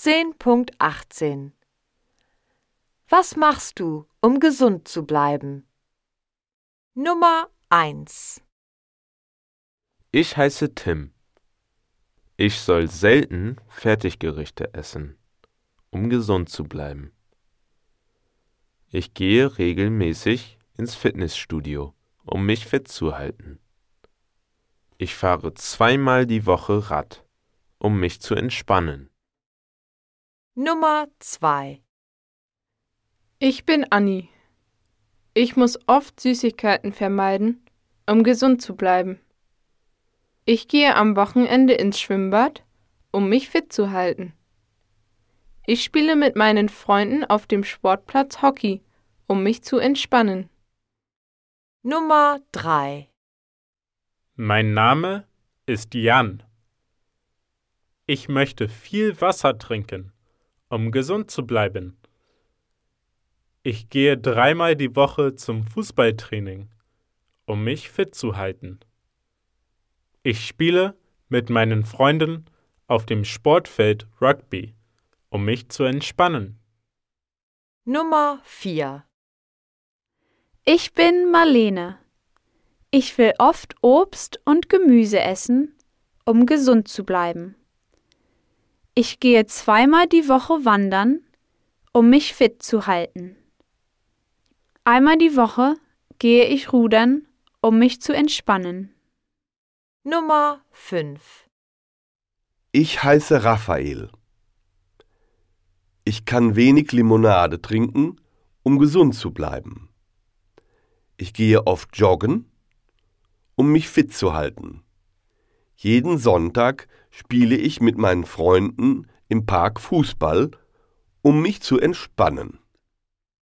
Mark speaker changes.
Speaker 1: 15.18 Was machst du, um gesund zu bleiben? Nummer 1
Speaker 2: Ich heiße Tim. Ich soll selten Fertiggerichte essen, um gesund zu bleiben. Ich gehe regelmäßig ins Fitnessstudio, um mich fit zu halten. Ich fahre zweimal die Woche Rad, um mich zu entspannen.
Speaker 1: Nummer 2
Speaker 3: Ich bin Anni. Ich muss oft Süßigkeiten vermeiden, um gesund zu bleiben. Ich gehe am Wochenende ins Schwimmbad, um mich fit zu halten. Ich spiele mit meinen Freunden auf dem Sportplatz Hockey, um mich zu entspannen.
Speaker 1: Nummer 3
Speaker 4: Mein Name ist Jan. Ich möchte viel Wasser trinken, um gesund zu bleiben. Ich gehe dreimal die Woche zum Fußballtraining, um mich fit zu halten. Ich spiele mit meinen Freunden auf dem Sportfeld Rugby, um mich zu entspannen.
Speaker 1: Nummer 4
Speaker 5: Ich bin Marlene. Ich will oft Obst und Gemüse essen, um gesund zu bleiben. Ich gehe zweimal die Woche wandern, um mich fit zu halten. Einmal die Woche gehe ich rudern, um mich zu entspannen.
Speaker 1: Nummer 5
Speaker 6: Ich heiße Raphael. Ich kann wenig Limonade trinken, um gesund zu bleiben. Ich gehe oft joggen, um mich fit zu halten. Jeden Sonntag spiele ich mit meinen Freunden im Park Fußball, um mich zu entspannen.